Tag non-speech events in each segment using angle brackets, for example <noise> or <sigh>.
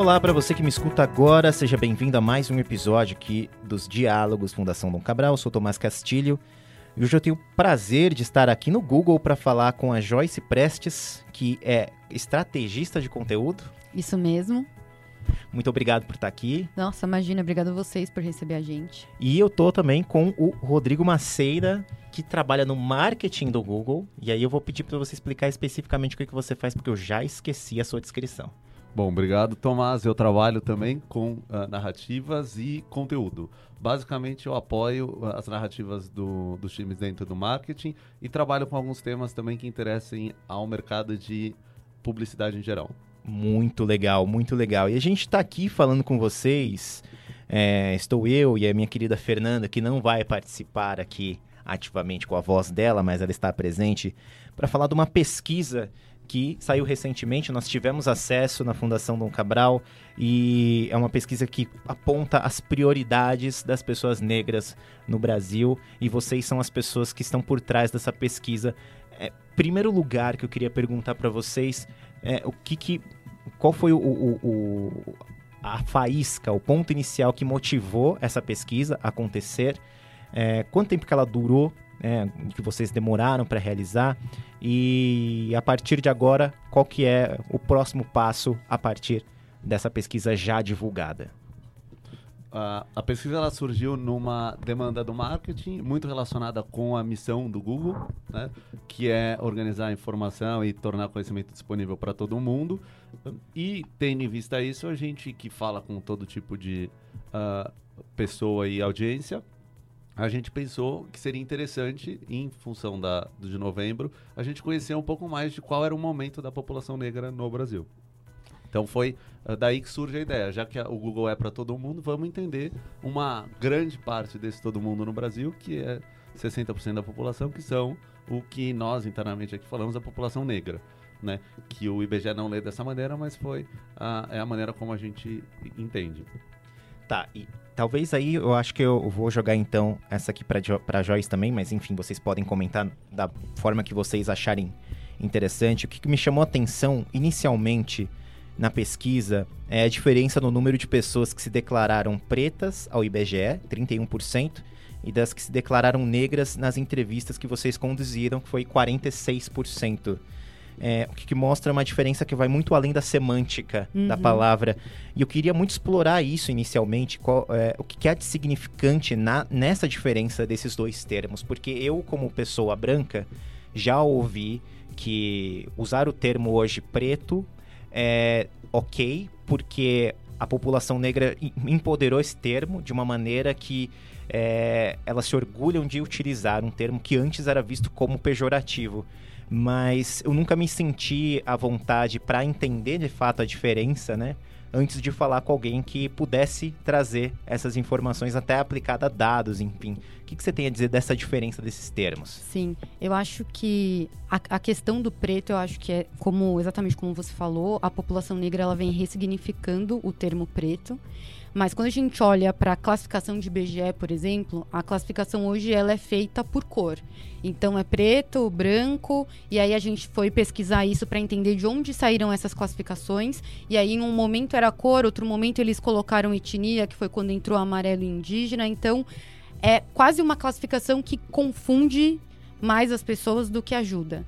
Olá para você que me escuta agora, seja bem-vindo a mais um episódio aqui dos Diálogos Fundação Dom Cabral. Eu sou Tomás Castilho e hoje eu tenho o prazer de estar aqui no Google para falar com a Joyce Prestes, que é estrategista de conteúdo. Isso mesmo. Muito obrigado por estar aqui. Nossa, imagina, obrigado a vocês por receber a gente. E eu tô também com o Rodrigo Maceira, que trabalha no marketing do Google. E aí eu vou pedir para você explicar especificamente o que, que você faz, porque eu já esqueci a sua descrição. Bom, obrigado, Tomás. Eu trabalho também com uh, narrativas e conteúdo. Basicamente, eu apoio as narrativas do, dos times dentro do marketing e trabalho com alguns temas também que interessem ao mercado de publicidade em geral. Muito legal, muito legal. E a gente está aqui falando com vocês. É, estou eu e a minha querida Fernanda, que não vai participar aqui ativamente com a voz dela, mas ela está presente para falar de uma pesquisa que saiu recentemente. Nós tivemos acesso na Fundação Dom Cabral e é uma pesquisa que aponta as prioridades das pessoas negras no Brasil e vocês são as pessoas que estão por trás dessa pesquisa. É, primeiro lugar que eu queria perguntar para vocês é o que, que qual foi o, o, o, a faísca, o ponto inicial que motivou essa pesquisa a acontecer? É, quanto tempo que ela durou? É, que vocês demoraram para realizar e a partir de agora qual que é o próximo passo a partir dessa pesquisa já divulgada? Uh, a pesquisa ela surgiu numa demanda do marketing muito relacionada com a missão do Google, né, que é organizar informação e tornar conhecimento disponível para todo mundo. E tendo em vista isso, a gente que fala com todo tipo de uh, pessoa e audiência, a gente pensou que seria interessante, em função da, de novembro, a gente conhecer um pouco mais de qual era o momento da população negra no Brasil. Então foi uh, daí que surge a ideia, já que o Google é para todo mundo, vamos entender uma grande parte desse todo mundo no Brasil, que é 60% da população, que são o que nós internamente aqui falamos a população negra. Né? Que o IBGE não lê dessa maneira, mas foi a, é a maneira como a gente entende. Tá, e talvez aí eu acho que eu vou jogar então essa aqui para jo Joyce também, mas enfim, vocês podem comentar da forma que vocês acharem interessante. O que, que me chamou a atenção inicialmente na pesquisa é a diferença no número de pessoas que se declararam pretas ao IBGE, 31%, e das que se declararam negras nas entrevistas que vocês conduziram, que foi 46%. É, o que, que, mostra uma diferença que vai muito além da semântica uhum. da palavra. E eu queria muito explorar isso inicialmente, qual, é, o que, que é de significante na, nessa diferença desses dois termos. Porque eu, como pessoa branca, já ouvi que usar o termo hoje preto é ok, porque a população negra empoderou esse termo de uma maneira que é, elas se orgulham de utilizar um termo que antes era visto como pejorativo. Mas eu nunca me senti à vontade para entender de fato a diferença, né? antes de falar com alguém que pudesse trazer essas informações até aplicada a dados, enfim. O que, que você tem a dizer dessa diferença desses termos? Sim, eu acho que a, a, questão do preto, eu acho que é como exatamente como você falou, a população negra ela vem ressignificando o termo preto. Mas quando a gente olha para a classificação de IBGE, por exemplo, a classificação hoje ela é feita por cor. Então é preto, branco, e aí a gente foi pesquisar isso para entender de onde saíram essas classificações. E aí em um momento era cor, outro momento eles colocaram etnia, que foi quando entrou amarelo e indígena. Então é quase uma classificação que confunde mais as pessoas do que ajuda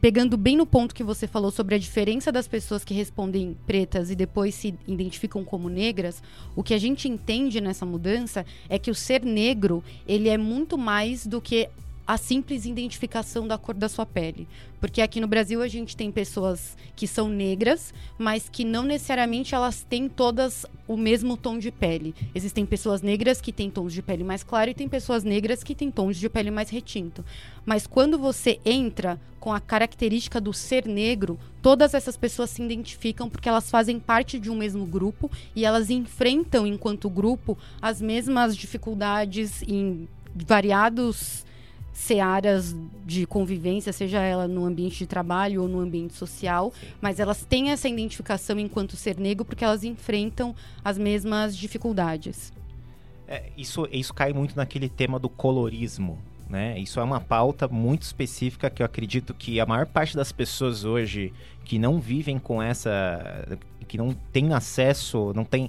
pegando bem no ponto que você falou sobre a diferença das pessoas que respondem pretas e depois se identificam como negras, o que a gente entende nessa mudança é que o ser negro, ele é muito mais do que a simples identificação da cor da sua pele. Porque aqui no Brasil a gente tem pessoas que são negras, mas que não necessariamente elas têm todas o mesmo tom de pele. Existem pessoas negras que têm tons de pele mais claro e tem pessoas negras que têm tons de pele mais retinto. Mas quando você entra com a característica do ser negro, todas essas pessoas se identificam porque elas fazem parte de um mesmo grupo e elas enfrentam, enquanto grupo, as mesmas dificuldades em variados searas de convivência, seja ela no ambiente de trabalho ou no ambiente social, mas elas têm essa identificação enquanto ser negro porque elas enfrentam as mesmas dificuldades. É, isso, isso cai muito naquele tema do colorismo, né? Isso é uma pauta muito específica que eu acredito que a maior parte das pessoas hoje que não vivem com essa que não tem acesso, não tem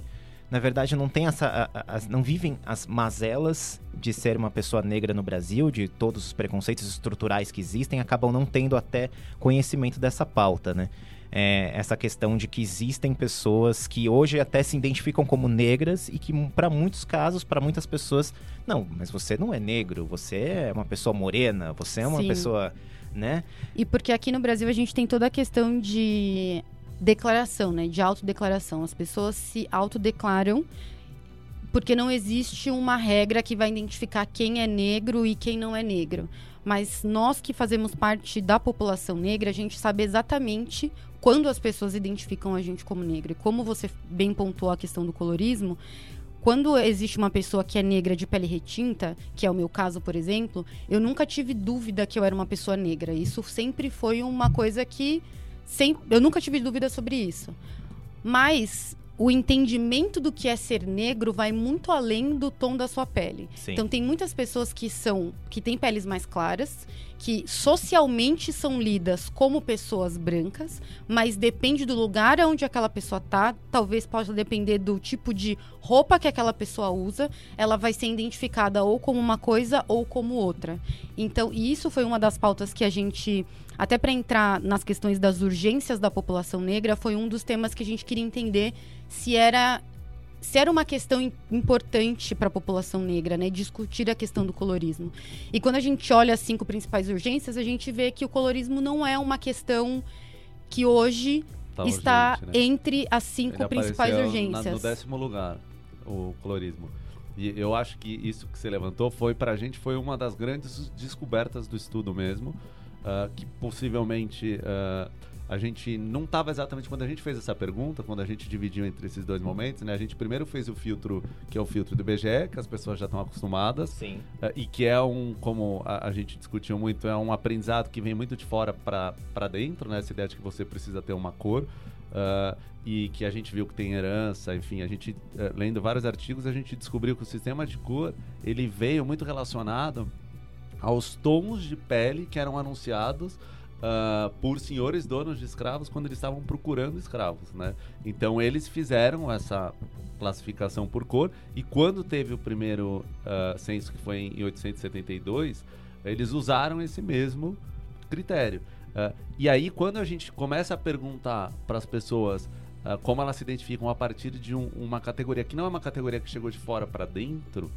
na verdade não tem essa a, a, não vivem as mazelas de ser uma pessoa negra no Brasil, de todos os preconceitos estruturais que existem, acabam não tendo até conhecimento dessa pauta, né? É, essa questão de que existem pessoas que hoje até se identificam como negras e que para muitos casos, para muitas pessoas, não, mas você não é negro, você é uma pessoa morena, você é uma Sim. pessoa, né? E porque aqui no Brasil a gente tem toda a questão de declaração, né? De autodeclaração. As pessoas se autodeclaram porque não existe uma regra que vai identificar quem é negro e quem não é negro. Mas nós que fazemos parte da população negra, a gente sabe exatamente quando as pessoas identificam a gente como negro. E como você bem pontuou a questão do colorismo, quando existe uma pessoa que é negra de pele retinta, que é o meu caso, por exemplo, eu nunca tive dúvida que eu era uma pessoa negra. Isso sempre foi uma coisa que sem, eu nunca tive dúvida sobre isso. Mas o entendimento do que é ser negro vai muito além do tom da sua pele. Sim. Então tem muitas pessoas que são que têm peles mais claras que socialmente são lidas como pessoas brancas, mas depende do lugar onde aquela pessoa tá, talvez possa depender do tipo de roupa que aquela pessoa usa, ela vai ser identificada ou como uma coisa ou como outra. Então, isso foi uma das pautas que a gente até para entrar nas questões das urgências da população negra, foi um dos temas que a gente queria entender se era se era uma questão importante para a população negra, né, discutir a questão do colorismo. E quando a gente olha as cinco principais urgências, a gente vê que o colorismo não é uma questão que hoje tá está urgente, né? entre as cinco Ele principais urgências. Na, no décimo lugar, o colorismo. E eu acho que isso que você levantou foi para a gente foi uma das grandes descobertas do estudo mesmo, uh, que possivelmente uh, a gente não estava exatamente quando a gente fez essa pergunta, quando a gente dividiu entre esses dois momentos, né? A gente primeiro fez o filtro que é o filtro do IBGE, que as pessoas já estão acostumadas, Sim. Uh, e que é um, como a, a, gente discutiu muito, é um aprendizado que vem muito de fora para dentro, né? Essa ideia de que você precisa ter uma cor. Uh, e que a gente viu que tem herança, enfim, a gente uh, lendo vários artigos a gente descobriu que o sistema de cor ele veio muito relacionado aos tons de pele que eram anunciados uh, por senhores donos de escravos quando eles estavam procurando escravos, né? Então eles fizeram essa classificação por cor e quando teve o primeiro uh, censo que foi em 1872, eles usaram esse mesmo critério. Uh, e aí quando a gente começa a perguntar para as pessoas como elas se identificam a partir de um, uma categoria que não é uma categoria que chegou de fora para dentro,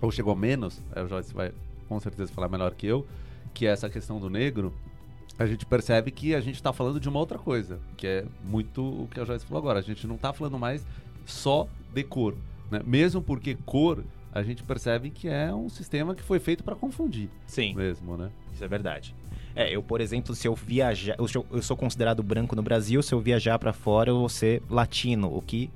ou chegou menos, o Joyce vai com certeza falar melhor que eu, que é essa questão do negro, a gente percebe que a gente está falando de uma outra coisa, que é muito o que a Joyce falou agora. A gente não está falando mais só de cor, né? Mesmo porque cor, a gente percebe que é um sistema que foi feito para confundir. Sim. Mesmo, né? Isso é verdade. É, eu, por exemplo, se eu viajar, eu sou, eu sou considerado branco no Brasil, se eu viajar para fora, eu vou ser latino, o que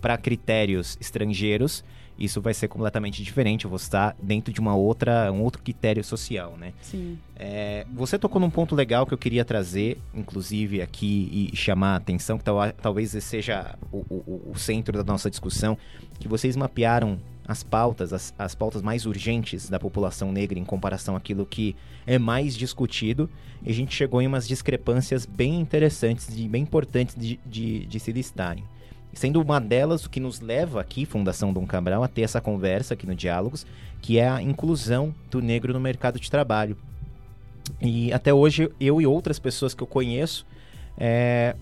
para critérios estrangeiros isso vai ser completamente diferente. Eu vou estar dentro de uma outra, um outro critério social, né? Sim. É, você tocou num ponto legal que eu queria trazer, inclusive aqui e chamar a atenção, que tal, talvez seja o, o, o, centro da nossa discussão, que vocês mapearam as pautas, as, as pautas mais urgentes da população negra em comparação àquilo que é mais discutido, e a gente chegou em umas discrepâncias bem interessantes e bem importantes de, de, de se listarem. Sendo uma delas o que nos leva aqui, Fundação Dom Cabral, a ter essa conversa aqui no Diálogos, que é a inclusão do negro no mercado de trabalho. E até hoje, eu e outras pessoas que eu conheço, é,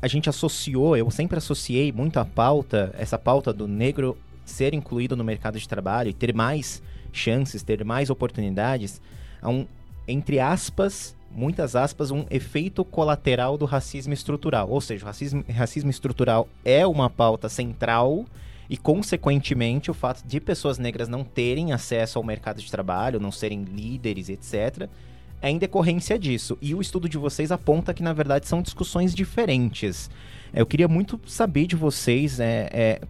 a gente associou, eu sempre associei muito a pauta, essa pauta do negro ser incluído no mercado de trabalho e ter mais chances, ter mais oportunidades, a um, entre aspas, muitas aspas, um efeito colateral do racismo estrutural. Ou seja, o racismo, racismo estrutural é uma pauta central e, consequentemente, o fato de pessoas negras não terem acesso ao mercado de trabalho, não serem líderes, etc., é em decorrência disso. E o estudo de vocês aponta que, na verdade, são discussões diferentes. Eu queria muito saber de vocês é, é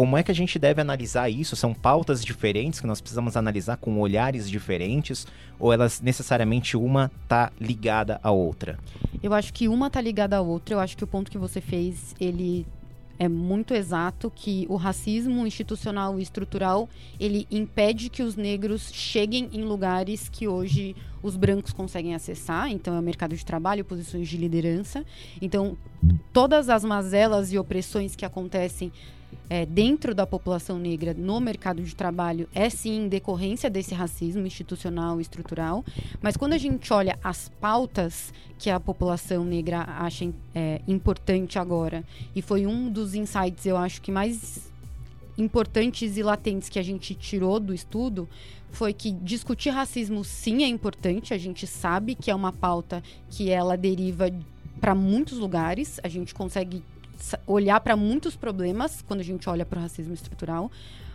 como é que a gente deve analisar isso? São pautas diferentes que nós precisamos analisar com olhares diferentes? Ou elas necessariamente uma tá ligada à outra? Eu acho que uma tá ligada à outra. Eu acho que o ponto que você fez, ele é muito exato que o racismo institucional e estrutural ele impede que os negros cheguem em lugares que hoje os brancos conseguem acessar, então é o mercado de trabalho, posições de liderança. Então, todas as mazelas e opressões que acontecem é, dentro da população negra no mercado de trabalho é sim decorrência desse racismo institucional e estrutural, mas quando a gente olha as pautas que a população negra acha é, importante agora, e foi um dos insights, eu acho que mais importantes e latentes que a gente tirou do estudo, foi que discutir racismo sim é importante, a gente sabe que é uma pauta que ela deriva para muitos lugares, a gente consegue olhar para muitos problemas quando a gente olha para o racismo estrutural.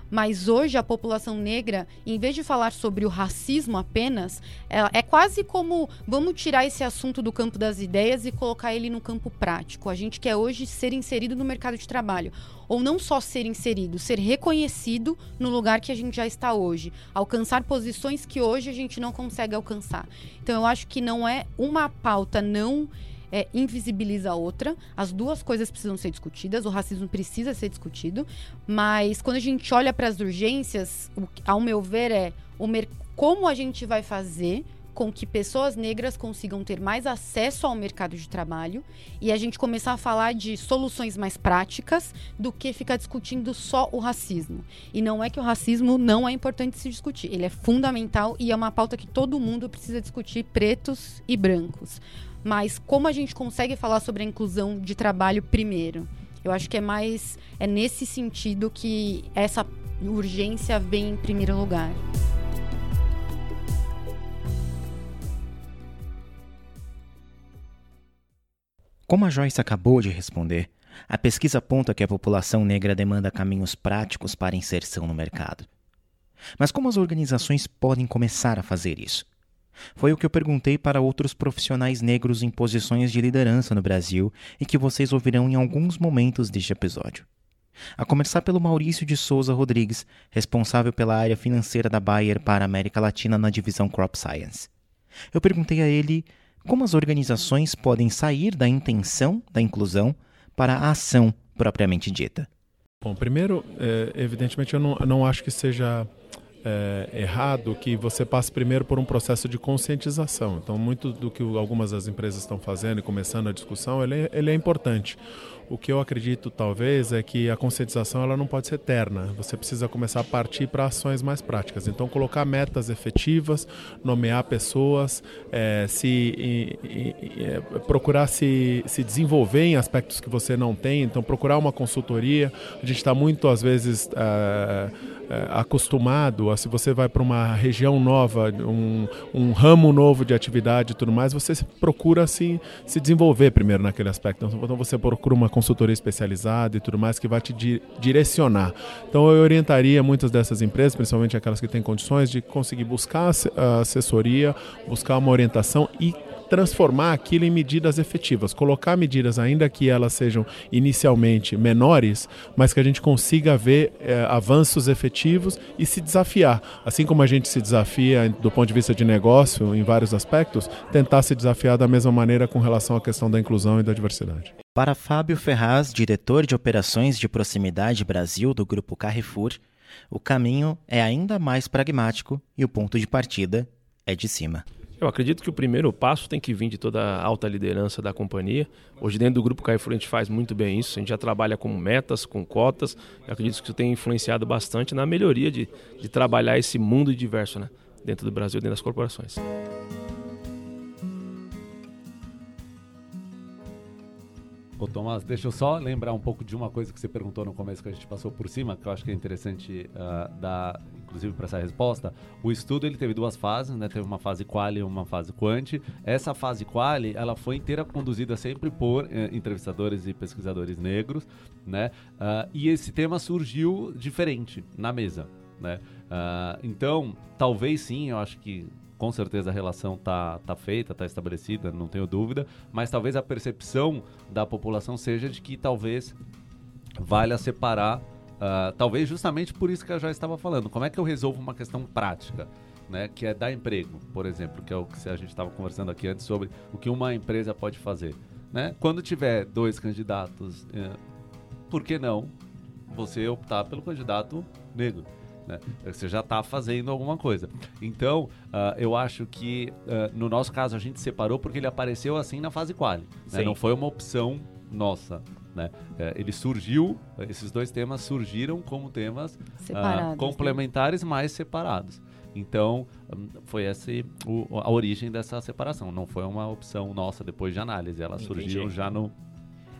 Mas hoje a população negra, em vez de falar sobre o racismo apenas, é, é, quase como vamos tirar esse assunto do campo das ideias e colocar ele no campo prático. A gente quer hoje ser inserido no mercado de trabalho. Ou não só ser inserido, ser reconhecido no lugar que a gente já está hoje. Alcançar posições que hoje a gente não consegue alcançar. Então eu acho que não é uma pauta não é, invisibiliza a outra. As duas coisas precisam ser discutidas, o racismo precisa ser discutido, mas quando a gente olha para as urgências, o, ao meu ver, é o como a gente vai fazer com que pessoas negras consigam ter mais acesso ao mercado de trabalho e a gente começar a falar de soluções mais práticas do que ficar discutindo só o racismo. E não é que o racismo não é importante se discutir, ele é fundamental e é uma pauta que todo mundo precisa discutir, pretos e brancos mas como a gente consegue falar sobre a inclusão de trabalho primeiro? Eu acho que é mais é nesse sentido que essa urgência vem em primeiro lugar. Como a Joyce acabou de responder, a pesquisa aponta que a população negra demanda caminhos práticos para inserção no mercado. Mas como as organizações podem começar a fazer isso? Foi o que eu perguntei para outros profissionais negros em posições de liderança no Brasil e que vocês ouvirão em alguns momentos deste episódio. A começar pelo Maurício de Souza Rodrigues, responsável pela área financeira da Bayer para a América Latina na divisão Crop Science. Eu perguntei a ele como as organizações podem sair da intenção da inclusão para a ação propriamente dita. Bom, primeiro, é, evidentemente, eu não, eu não acho que seja é, errado que você passe primeiro por um processo de conscientização. Então, muito do que algumas das empresas estão fazendo e começando a discussão, ele é, ele é importante. O que eu acredito, talvez, é que a conscientização ela não pode ser eterna. Você precisa começar a partir para ações mais práticas. Então, colocar metas efetivas, nomear pessoas, é, se e, e, é, procurar se, se desenvolver em aspectos que você não tem. Então, procurar uma consultoria. A gente está muito, às vezes, é, é, acostumado a se você vai para uma região nova, um, um, ramo novo de atividade e tudo mais, você procura se, se desenvolver primeiro naquele aspecto. Então você procura uma consultoria especializada e tudo mais que vai te di direcionar. Então eu orientaria muitas dessas empresas, principalmente aquelas que têm condições, de conseguir buscar assessoria, buscar uma orientação e transformar aquilo em medidas efetivas, colocar medidas, ainda que elas sejam inicialmente menores, mas que a gente consiga ver é, avanços efetivos e se desafiar. Assim como a gente se desafia do ponto de vista de negócio em vários aspectos, tentar se desafiar da mesma maneira com relação à questão da inclusão e da diversidade. Para Fábio Ferraz, diretor de operações de proximidade Brasil do Grupo Carrefour, o caminho é ainda mais pragmático e o ponto de partida é de cima. Eu acredito que o primeiro passo tem que vir de toda a alta liderança da companhia. Hoje, dentro do Grupo Carrefour, a gente faz muito bem isso. A gente já trabalha com metas, com cotas. Eu acredito que isso tem influenciado bastante na melhoria de, de trabalhar esse mundo diverso né? dentro do Brasil, dentro das corporações. Ô Tomás, deixa eu só lembrar um pouco de uma coisa que você perguntou no começo que a gente passou por cima, que eu acho que é interessante uh, dar, inclusive, para essa resposta. O estudo ele teve duas fases, né? Teve uma fase quali e uma fase quant. Essa fase quali, ela foi inteira conduzida sempre por uh, entrevistadores e pesquisadores negros, né? Uh, e esse tema surgiu diferente na mesa, né? então, talvez sim, eu acho que com certeza a relação tá, tá feita, tá estabelecida, não tenho dúvida, mas talvez a percepção da população seja de que talvez valha separar, uh, talvez justamente por isso que eu já estava falando, como é que eu resolvo uma questão prática? Né, que é dar emprego, por exemplo, que é o que a gente estava conversando aqui antes sobre o que uma empresa pode fazer. Né? Quando tiver dois candidatos, uh, por que não você optar pelo candidato negro? Né? Você já está fazendo alguma coisa. Então, uh, eu acho que uh, no nosso caso a gente separou porque ele apareceu assim na fase quali. Né? Não foi uma opção nossa. Né? É, ele surgiu, esses dois temas surgiram como temas uh, complementares, né? mas separados. Então, hum, foi essa a origem dessa separação. Não foi uma opção nossa depois de análise. Elas Entendi. surgiram já no,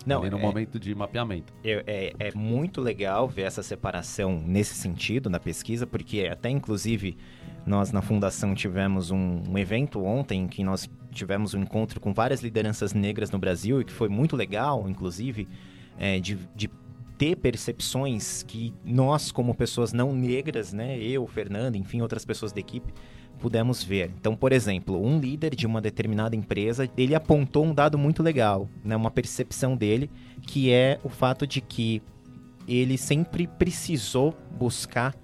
não, no é, momento de mapeamento. É, é, é, muito legal ver essa separação nesse sentido na pesquisa, porque até inclusive nós na fundação tivemos um, um evento ontem em que nós tivemos um encontro com várias lideranças negras no Brasil e que foi muito legal, inclusive, é, de, de ter percepções que nós, como pessoas não negras, né, eu, Fernando, enfim, outras pessoas da equipe, pudemos ver. Então, por exemplo, um líder de uma determinada empresa, ele apontou um dado muito legal, né, uma percepção dele, que é o fato de que ele sempre precisou buscar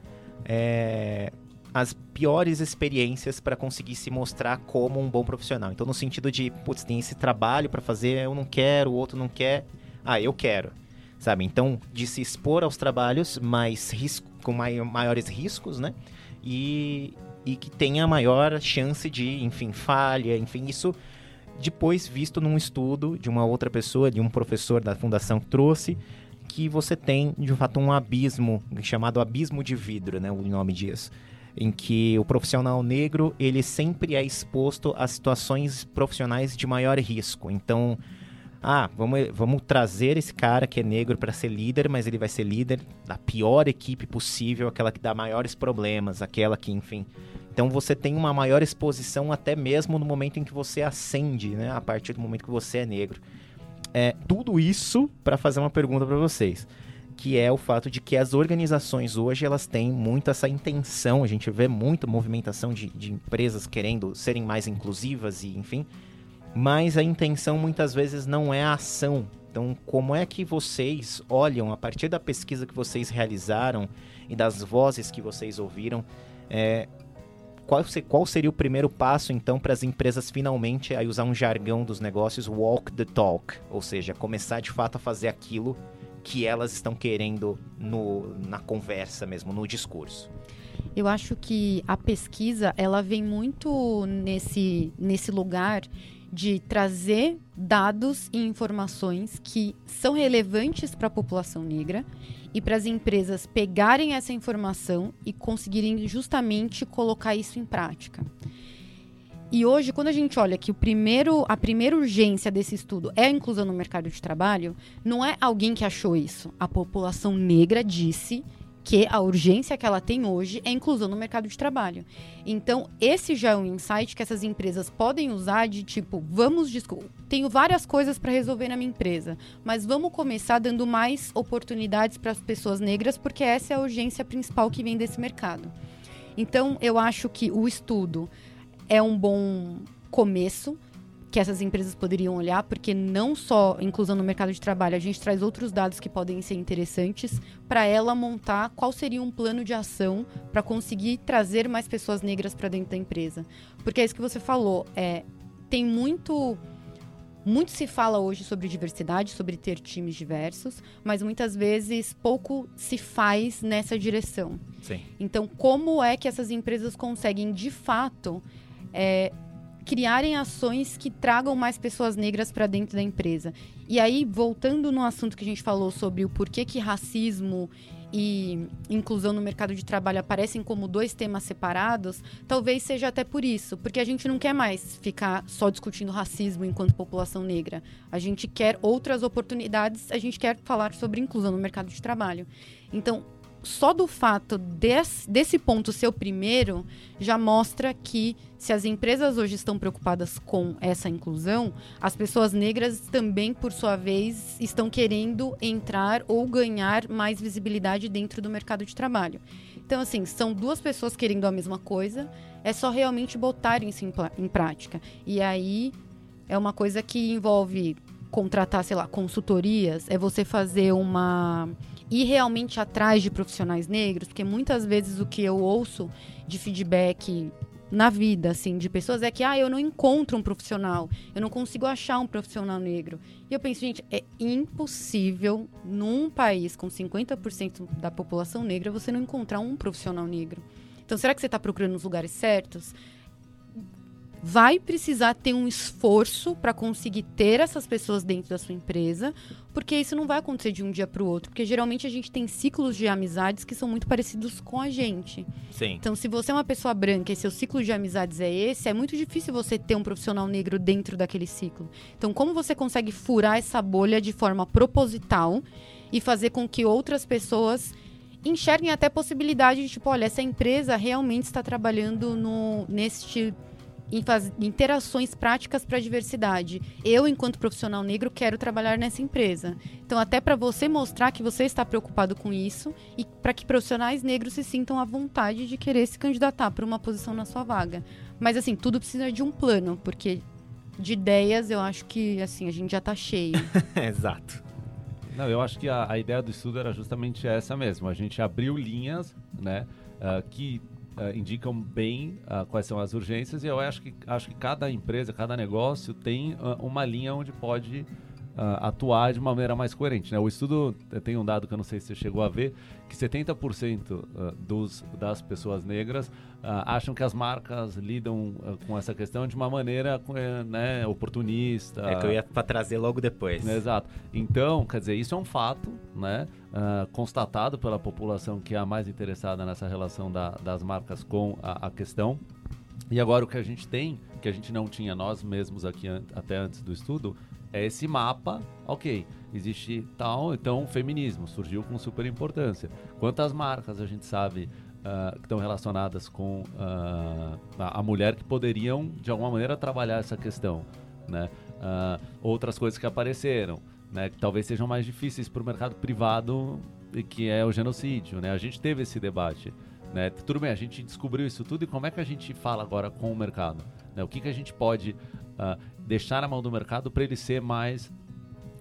é, as piores experiências para conseguir se mostrar como um bom profissional. Então, no sentido de, putz, tem esse trabalho para fazer, eu não quero, o outro não quer, ah, eu quero. Sabe? Então, de se expor aos trabalhos mais risco, com maiores riscos, né? E, e que tenha maior chance de, enfim, falha, enfim, isso depois visto num estudo de uma outra pessoa, de um professor da fundação que trouxe, que você tem de fato um abismo chamado abismo de vidro, né, o nome disso, em que o profissional negro ele sempre é exposto a situações profissionais de maior risco. Então, ah, vamos, vamos trazer esse cara que é negro para ser líder, mas ele vai ser líder da pior equipe possível, aquela que dá maiores problemas, aquela que, enfim. Então você tem uma maior exposição até mesmo no momento em que você ascende, né? A partir do momento que você é negro. É, tudo isso para fazer uma pergunta para vocês, que é o fato de que as organizações hoje elas têm muito essa intenção, a gente vê muita movimentação de, de empresas querendo serem mais inclusivas e enfim, mas a intenção muitas vezes não é a ação. Então, como é que vocês olham, a partir da pesquisa que vocês realizaram e das vozes que vocês ouviram, é, qual, qual, seria o primeiro passo, então, para as empresas finalmente, aí usar um jargão dos negócios, walk the talk? Ou seja, começar de fato a fazer aquilo que elas estão querendo no, na conversa mesmo, no discurso. Eu acho que a pesquisa, ela vem muito nesse, nesse lugar de trazer dados e informações que são relevantes para a população negra e para as empresas pegarem essa informação e conseguirem justamente colocar isso em prática. E hoje, quando a gente olha que o primeiro, a primeira urgência desse estudo é a inclusão no mercado de trabalho, não é alguém que achou isso. A população negra disse que a urgência que ela tem hoje é inclusão no mercado de trabalho. Então, esse já é um insight que essas empresas podem usar de tipo, vamos tenho várias coisas para resolver na minha empresa, mas vamos começar dando mais oportunidades para as pessoas negras, porque essa é a urgência principal que vem desse mercado. Então, eu acho que o estudo é um bom começo, que essas empresas poderiam olhar, porque não só inclusão no mercado de trabalho, a gente traz outros dados que podem ser interessantes para ela montar qual seria um plano de ação para conseguir trazer mais pessoas negras para dentro da empresa. Porque é isso que você falou, é, tem muito muito se fala hoje sobre diversidade, sobre ter times diversos, mas muitas vezes pouco se faz nessa direção. Sim. Então, como é que essas empresas conseguem, de fato, é, criarem ações que tragam mais pessoas negras para dentro da empresa. E aí, voltando no assunto que a gente falou sobre o porquê que racismo e inclusão no mercado de trabalho aparecem como dois temas separados, talvez seja até por isso, porque a gente não quer mais ficar só discutindo racismo enquanto população negra. A gente quer outras oportunidades, a gente quer falar sobre inclusão no mercado de trabalho. Então, só do fato desse, desse ponto ser o primeiro, já mostra que se as empresas hoje estão preocupadas com essa inclusão, as pessoas negras também, por sua vez, estão querendo entrar ou ganhar mais visibilidade dentro do mercado de trabalho. Então, assim, são duas pessoas querendo a mesma coisa, é só realmente botarem isso em, em prática. E aí é uma coisa que envolve contratar, sei lá, consultorias, é você fazer uma ir realmente atrás de profissionais negros, porque muitas vezes o que eu ouço de feedback na vida, assim, de pessoas é que, ah, eu não encontro um profissional, eu não consigo achar um profissional negro. E eu penso, gente, é impossível num país com 50% da população negra você não encontrar um profissional negro. Então, será que você está procurando nos lugares certos? Vai precisar ter um esforço para conseguir ter essas pessoas dentro da sua empresa, porque isso não vai acontecer de um dia para o outro, porque geralmente a gente tem ciclos de amizades que são muito parecidos com a gente. Sim. Então, se você é uma pessoa branca e seu ciclo de amizades é esse, é muito difícil você ter um profissional negro dentro daquele ciclo. Então, como você consegue furar essa bolha de forma proposital e fazer com que outras pessoas enxerguem até possibilidade de tipo, olha, essa empresa realmente está trabalhando no neste em fazer interações práticas para a diversidade. Eu, enquanto profissional negro, quero trabalhar nessa empresa. Então, até para você mostrar que você está preocupado com isso e para que profissionais negros se sintam à vontade de querer se candidatar para uma posição na sua vaga. Mas, assim, tudo precisa de um plano, porque de ideias eu acho que, assim, a gente já está cheio. <laughs> Exato. Não, eu acho que a, a, ideia do estudo era justamente essa mesmo. A gente abriu linhas, né, uh, que uh, indicam bem uh, quais são as urgências e eu acho que, acho que cada empresa, cada negócio tem uh, uma linha onde pode atuar de uma maneira mais coerente. Né? O estudo tem um dado que eu não sei se você chegou a ver, que 70% dos, das pessoas negras Uh, acham que as marcas lidam uh, com essa questão de uma maneira uh, né, oportunista. É que eu ia para trazer logo depois. Exato. Então, quer dizer, isso é um fato, né? Ah, constatado pela população que é a mais interessada nessa relação da, das marcas com a, a, questão. E agora o que a gente tem, que a gente não tinha nós mesmos aqui an até antes do estudo, é esse mapa, ok, existe tal, então feminismo surgiu com super importância. Quantas marcas a gente sabe uh, que estão relacionadas com uh, a, mulher que poderiam, de alguma maneira, trabalhar essa questão. Né? Uh, outras coisas que apareceram, né, que talvez sejam mais difíceis para o mercado privado, que é o genocídio. Né? A gente teve esse debate. Né? Tudo bem, a gente descobriu isso tudo e como é que a gente fala agora com o mercado? Né? O que, que a gente pode deixar na mão do mercado para ele ser mais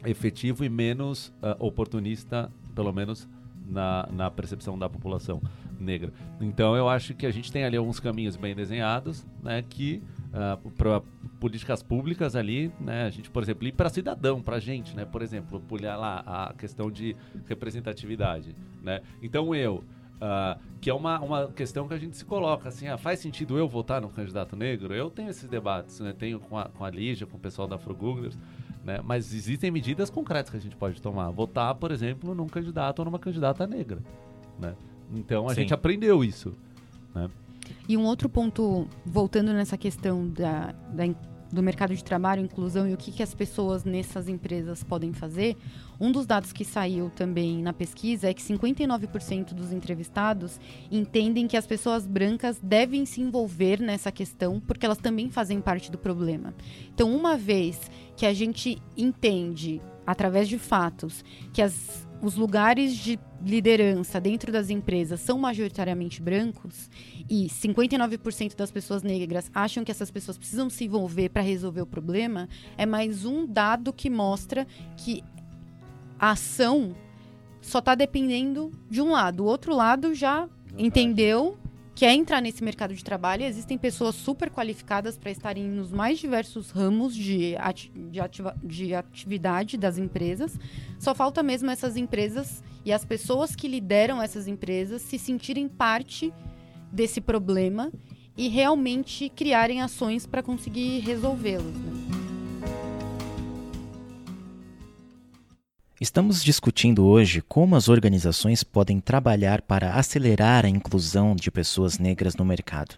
efetivo e menos oportunista, pelo menos na, na percepção da população negra. Então eu acho que a gente tem ali alguns caminhos bem desenhados, né, que uh, ah, para políticas públicas ali, né, a gente, por exemplo, ir para cidadão, para gente, né, por exemplo, olhar lá a questão de representatividade, né. Então eu Uh, que é uma, uma questão que a gente se coloca, assim, ah, faz sentido eu votar no candidato negro? Eu tenho esses debates, né? Tenho com a, com a Lígia, com o pessoal da Afrogooglers, né? Mas existem medidas concretas que a gente pode tomar. Votar, por exemplo, num candidato ou numa candidata negra, né? Então a Sim. gente aprendeu isso. Né? E um outro ponto, voltando nessa questão da, da do mercado de trabalho, inclusão e o que, que as pessoas nessas empresas podem fazer, um dos dados que saiu também na pesquisa é que 59% dos entrevistados entendem que as pessoas brancas devem se envolver nessa questão porque elas também fazem parte do problema. Então, uma vez que a gente entende, através de fatos, que as os lugares de liderança dentro das empresas são majoritariamente brancos e 59% das pessoas negras acham que essas pessoas precisam se envolver para resolver o problema, é mais um dado que mostra que a ação só está dependendo de um lado. O outro lado já entendeu quer entrar nesse mercado de trabalho, existem pessoas super qualificadas para estarem nos mais diversos ramos de, ati de, ativa de atividade das empresas. Só falta mesmo essas empresas e as pessoas que lideram essas empresas se sentirem parte desse problema e realmente criarem ações para conseguir resolvê-los. Né? Estamos discutindo hoje como as organizações podem trabalhar para acelerar a inclusão de pessoas negras no mercado.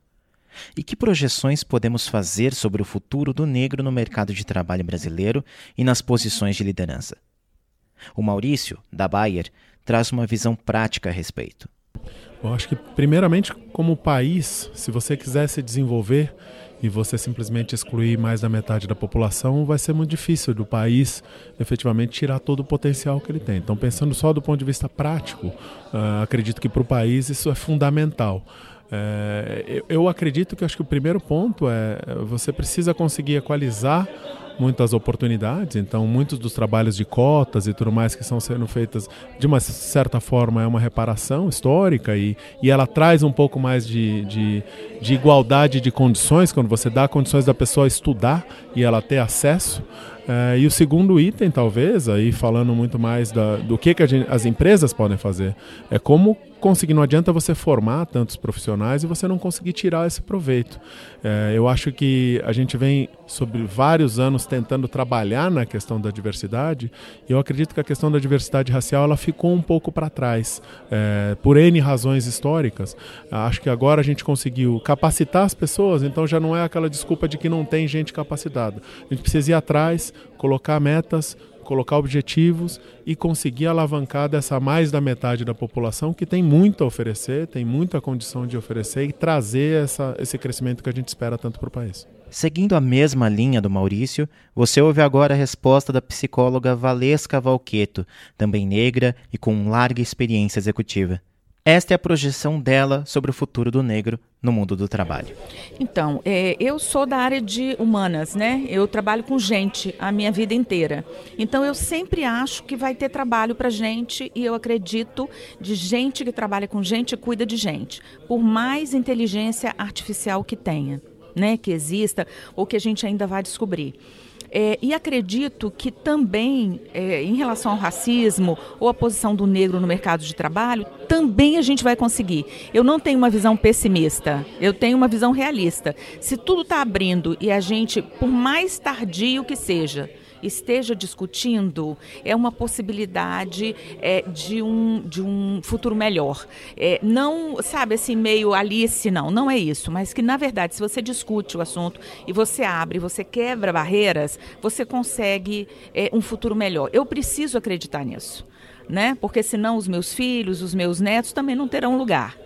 E que projeções podemos fazer sobre o futuro do negro no mercado de trabalho brasileiro e nas posições de liderança? O Maurício, da Bayer, traz uma visão prática a respeito. Eu acho que, primeiramente, como país, se você quiser se desenvolver, e você simplesmente excluir mais da metade da população, vai ser muito difícil do país efetivamente tirar todo o potencial que ele tem. Então, pensando só do ponto de vista prático, uh, acredito que para o país isso é fundamental. É, eu, eu, acredito que acho que o primeiro ponto é você precisa conseguir equalizar muitas oportunidades. Então, muitos dos trabalhos de cotas e tudo mais que estão sendo feitas, de uma certa forma, é uma reparação histórica e, e ela traz um pouco mais de, de, de igualdade de condições, quando você dá condições da pessoa estudar e ela ter acesso. É, e o segundo item, talvez, aí falando muito mais da, do que, que gente, as empresas podem fazer, é como conseguir. Não adianta você formar tantos profissionais e você não conseguir tirar esse proveito. É, eu acho que a gente vem sobre vários anos tentando trabalhar na questão da diversidade e eu acredito que a questão da diversidade racial ela ficou um pouco para trás é, por n razões históricas. Acho que agora a gente conseguiu capacitar as pessoas, então já não é aquela desculpa de que não tem gente capacitada. A gente precisa ir atrás, colocar metas, colocar objetivos e conseguir alavancar dessa mais da metade da população que tem muito a oferecer, tem muita condição de oferecer e trazer essa, esse crescimento que a gente espera tanto para o país. Seguindo a mesma linha do Maurício, você ouve agora a resposta da psicóloga Valesca Valqueto, também negra e com larga experiência executiva. Esta é a projeção dela sobre o futuro do negro no mundo do trabalho. Então, é, eu sou da área de humanas, né? Eu trabalho com gente a minha vida inteira. Então, eu sempre acho que vai ter trabalho para gente e eu acredito de gente que trabalha com gente e cuida de gente, por mais inteligência artificial que tenha, né? Que exista ou que a gente ainda vai descobrir. É, e acredito que também, é, em relação ao racismo ou a posição do negro no mercado de trabalho, também a gente vai conseguir. Eu não tenho uma visão pessimista, eu tenho uma visão realista. Se tudo está abrindo e a gente, por mais tardio que seja, esteja discutindo é uma possibilidade é, de, um, de um futuro melhor. É, não, sabe, assim, meio Alice, não, não é isso, mas que, na verdade, se você discute o assunto e você abre, você quebra barreiras, você consegue é, um futuro melhor. Eu preciso acreditar nisso, né? Porque senão os meus filhos, os meus netos também não terão lugar.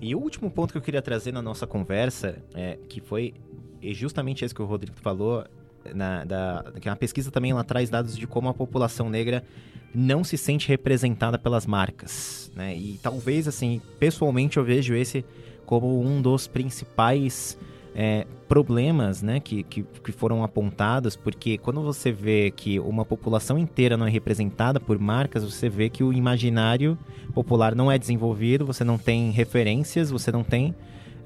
E o último ponto que eu queria trazer na nossa conversa, é, que foi e justamente isso que o Rodrigo falou, na, da, que a pesquisa também ela traz dados de como a população negra não se sente representada pelas marcas, né? E talvez, assim, pessoalmente eu vejo esse como um dos principais é, problemas, né, que, que, que, foram apontados, porque quando você vê que uma população inteira não é representada por marcas, você vê que o imaginário popular não é desenvolvido, você não tem referências, você não tem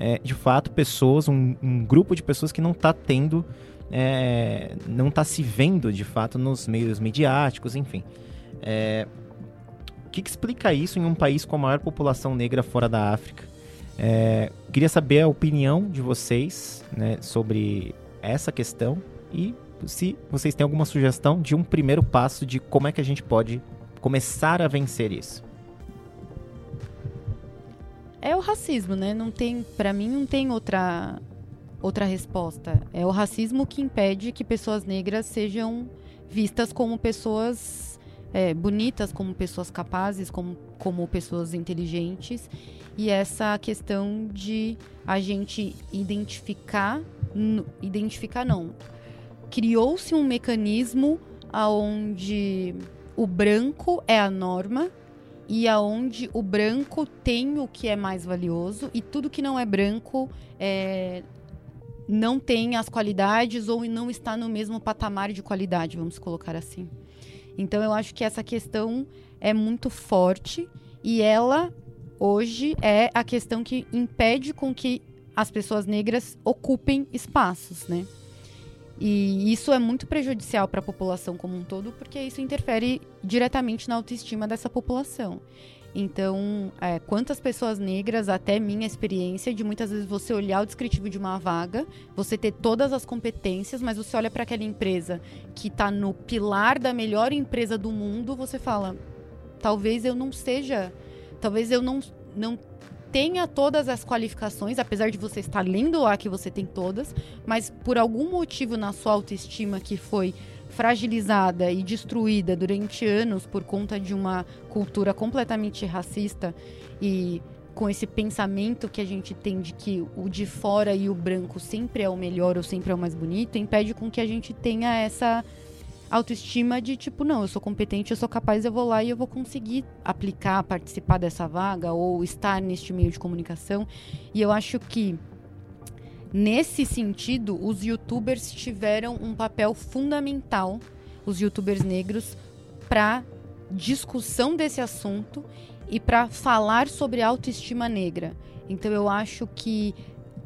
é, de fato, pessoas, um, um, grupo de pessoas que não está tendo, é, não está se vendo de fato nos meios midiáticos, enfim. É, o que, que, explica isso em um país com a maior população negra fora da África? É, queria saber a opinião de vocês né, sobre essa questão e se vocês têm alguma sugestão de um primeiro passo de como é que a gente pode começar a vencer isso é o racismo, né? Não tem, para mim, não tem outra outra resposta. É o racismo que impede que pessoas negras sejam vistas como pessoas é, bonitas, como pessoas capazes, como, como pessoas inteligentes. E essa questão de a gente identificar, identificar não, criou-se um mecanismo aonde o branco é a norma e aonde o branco tem o que é mais valioso e tudo que não é branco é, não tem as qualidades ou não está no mesmo patamar de qualidade, vamos colocar assim. Então eu acho que essa questão é muito forte e ela hoje é a questão que impede com que as pessoas negras ocupem espaços, né? E isso é muito prejudicial para a população como um todo, porque isso interfere diretamente na autoestima dessa população. Então, é, quantas pessoas negras, até minha experiência, de muitas vezes você olhar o descritivo de uma vaga, você ter todas as competências, mas você olha para aquela empresa que está no pilar da melhor empresa do mundo, você fala: talvez eu não seja, talvez eu não, não tenha todas as qualificações, apesar de você estar lendo lá que você tem todas, mas por algum motivo na sua autoestima que foi fragilizada e destruída durante anos por conta de uma cultura completamente racista e com esse pensamento que a gente tem de que o de fora e o branco sempre é o melhor ou sempre é o mais bonito, impede com que a gente tenha essa autoestima de tipo, não, eu sou competente, eu sou capaz, eu vou lá e eu vou conseguir aplicar, participar dessa vaga ou estar neste meio de comunicação. E eu acho que nesse sentido, os youtubers tiveram um papel fundamental, os youtubers negros, para discussão desse assunto e para falar sobre autoestima negra. Então eu acho que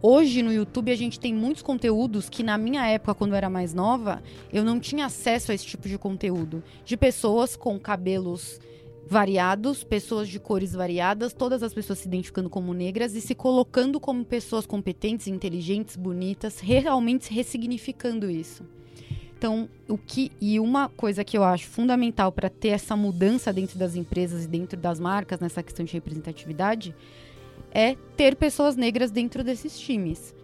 hoje no YouTube a gente tem muitos conteúdos que na minha época, quando eu era mais nova, eu não tinha acesso a esse tipo de conteúdo. De pessoas com cabelos variados, pessoas de cores variadas, todas as pessoas se identificando como negras e se colocando como pessoas competentes, inteligentes, bonitas, realmente ressignificando isso. Então, o que e uma coisa que eu acho fundamental para ter essa mudança dentro das empresas e dentro das marcas nessa questão de representatividade é ter pessoas negras dentro desses times.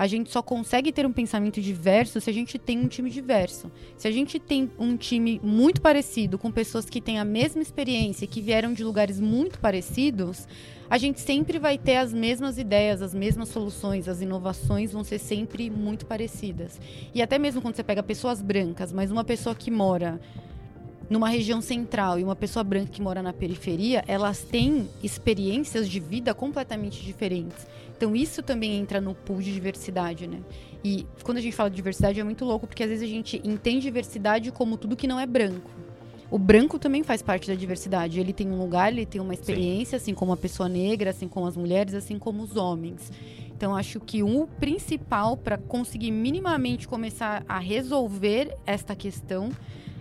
A gente só consegue ter um pensamento diverso se a gente tem um time diverso. Se a gente tem um time muito parecido, com pessoas que têm a mesma experiência, que vieram de lugares muito parecidos, a gente sempre vai ter as mesmas ideias, as mesmas soluções, as inovações vão ser sempre muito parecidas. E até mesmo quando você pega pessoas brancas, mas uma pessoa que mora numa região central e uma pessoa branca que mora na periferia, elas têm experiências de vida completamente diferentes. Então isso também entra no pool de diversidade, né? E quando a gente fala de diversidade é muito louco, porque às vezes a gente entende diversidade como tudo que não é branco. O branco também faz parte da diversidade. Ele tem um lugar, ele tem uma experiência, Sim. assim como a pessoa negra, assim como as mulheres, assim como os homens. Então, acho que o principal para conseguir minimamente começar a resolver esta questão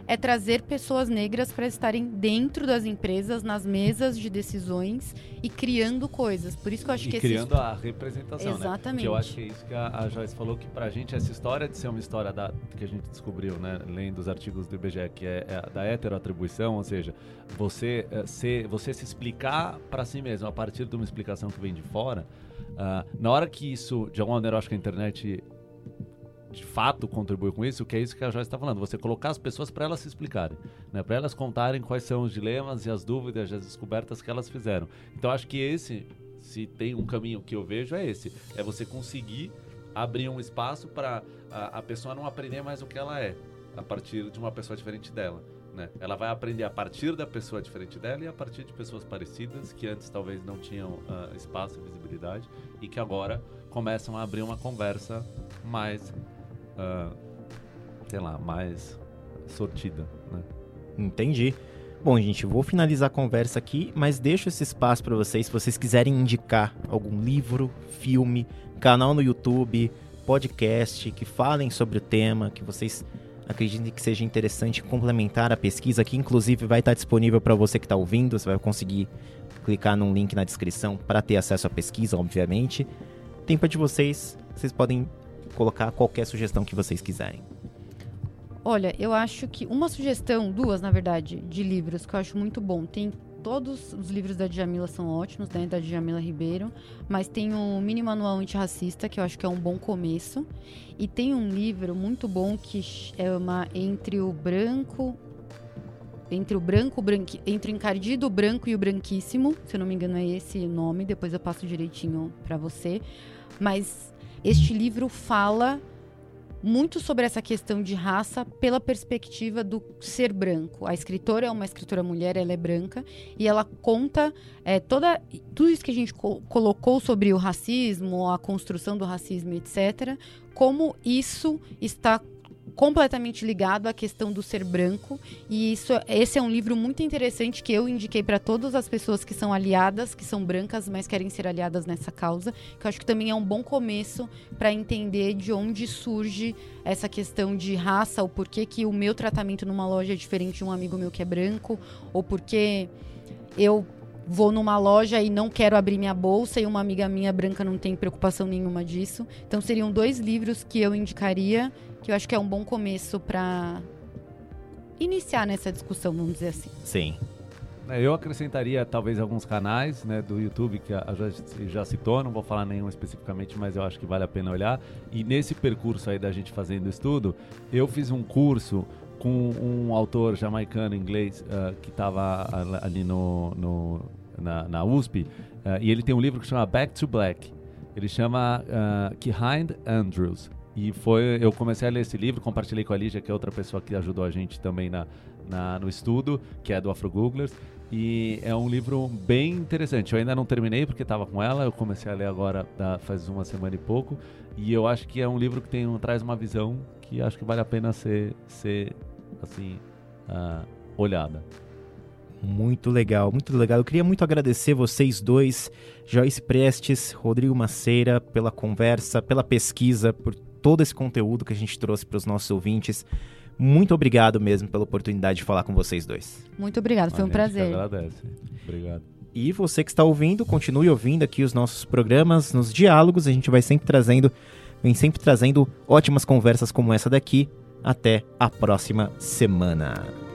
é trazer pessoas negras para estarem dentro das empresas, nas mesas de decisões e criando coisas. Por isso que eu acho e que criando esses... a representação, Exatamente. né? Que eu acho que é isso que a, a Joyce falou que para a gente essa história de ser uma história da que a gente descobriu, né, lendo os artigos do IBGE, que é, é da heteroatribuição, ou seja, você é, ser, você se explicar para si mesmo a partir de uma explicação que vem de fora. Uh, na hora que isso, de alguma maneira, eu acho que a internet de fato contribui com isso, que é isso que a Joyce está falando. Você colocar as pessoas para elas se explicarem, né? para elas contarem quais são os dilemas e as dúvidas e as descobertas que elas fizeram. Então acho que esse, se tem um caminho que eu vejo, é esse: é você conseguir abrir um espaço para a, a pessoa não aprender mais o que ela é a partir de uma pessoa diferente dela. Né? Ela vai aprender a partir da pessoa diferente dela e a partir de pessoas parecidas que antes talvez não tinham uh, espaço e visibilidade e que agora começam a abrir uma conversa mais uh, sei lá, mais sortida, né? Entendi. Bom, gente, vou finalizar a conversa aqui, mas deixo esse espaço para vocês, se vocês quiserem indicar algum livro, filme, canal no YouTube, podcast, que falem sobre o tema, que vocês acreditem que seja interessante complementar a pesquisa, que inclusive vai estar disponível para você que está ouvindo, você vai conseguir clicar num link na descrição para ter acesso à pesquisa, obviamente. Tempo é de vocês, vocês podem colocar qualquer sugestão que vocês quiserem. Olha, eu acho que uma sugestão, duas na verdade, de livros que eu acho muito bom. Tem todos os livros da Djamila são ótimos, né, da Djamila Ribeiro, mas tem o Mini Manual Antirracista, que eu acho que é um bom começo, e tem um livro muito bom que chama Entre o Branco entre o branco, branqui, entre o encardido, branco e o branquíssimo, se eu não me engano é esse nome, depois eu passo direitinho para você. Mas este livro fala muito sobre essa questão de raça pela perspectiva do ser branco. A escritora é uma escritora mulher, ela é branca e ela conta é, toda tudo isso que a gente co colocou sobre o racismo, a construção do racismo, etc. Como isso está completamente ligado à questão do ser branco e isso esse é um livro muito interessante que eu indiquei para todas as pessoas que são aliadas, que são brancas, mas querem ser aliadas nessa causa, que eu acho que também é um bom começo para entender de onde surge essa questão de raça, o porquê que o meu tratamento numa loja é diferente de um amigo meu que é branco, ou porque eu vou numa loja e não quero abrir minha bolsa e uma amiga minha branca não tem preocupação nenhuma disso. Então seriam dois livros que eu indicaria que eu acho que é um bom começo para iniciar nessa discussão, vamos dizer assim. Sim. É, eu acrescentaria talvez alguns canais né, do YouTube que a já, já citou, não vou falar nenhum especificamente, mas eu acho que vale a pena olhar. E nesse percurso aí da gente fazendo estudo, eu fiz um curso com um autor jamaicano inglês uh, que estava ali no, no na, na, USP, uh, e ele tem um livro que chama Back to Black. Ele chama uh, Behind Andrews. E foi, eu comecei a ler esse livro, compartilhei com a Lígia, que é outra pessoa que ajudou a gente também na, na, no estudo, que é do Afro Googlers. E é um livro bem interessante. Eu ainda não terminei porque estava com ela. Eu comecei a ler agora da, faz uma semana e pouco. E eu acho que é um livro que tem, traz uma visão que acho que vale a pena ser, ser assim, uh, olhada. Muito legal, muito legal. Eu queria muito agradecer vocês dois, Joyce Prestes, Rodrigo Maceira, pela conversa, pela pesquisa, por todo esse conteúdo que a gente trouxe para os nossos ouvintes. Muito obrigado mesmo pela oportunidade de falar com vocês dois. Muito obrigado, foi a um prazer. agradece. Obrigado. E você que está ouvindo, continue ouvindo aqui os nossos programas, nos diálogos, a gente vai sempre trazendo, vem sempre trazendo ótimas conversas como essa daqui. Até a próxima semana.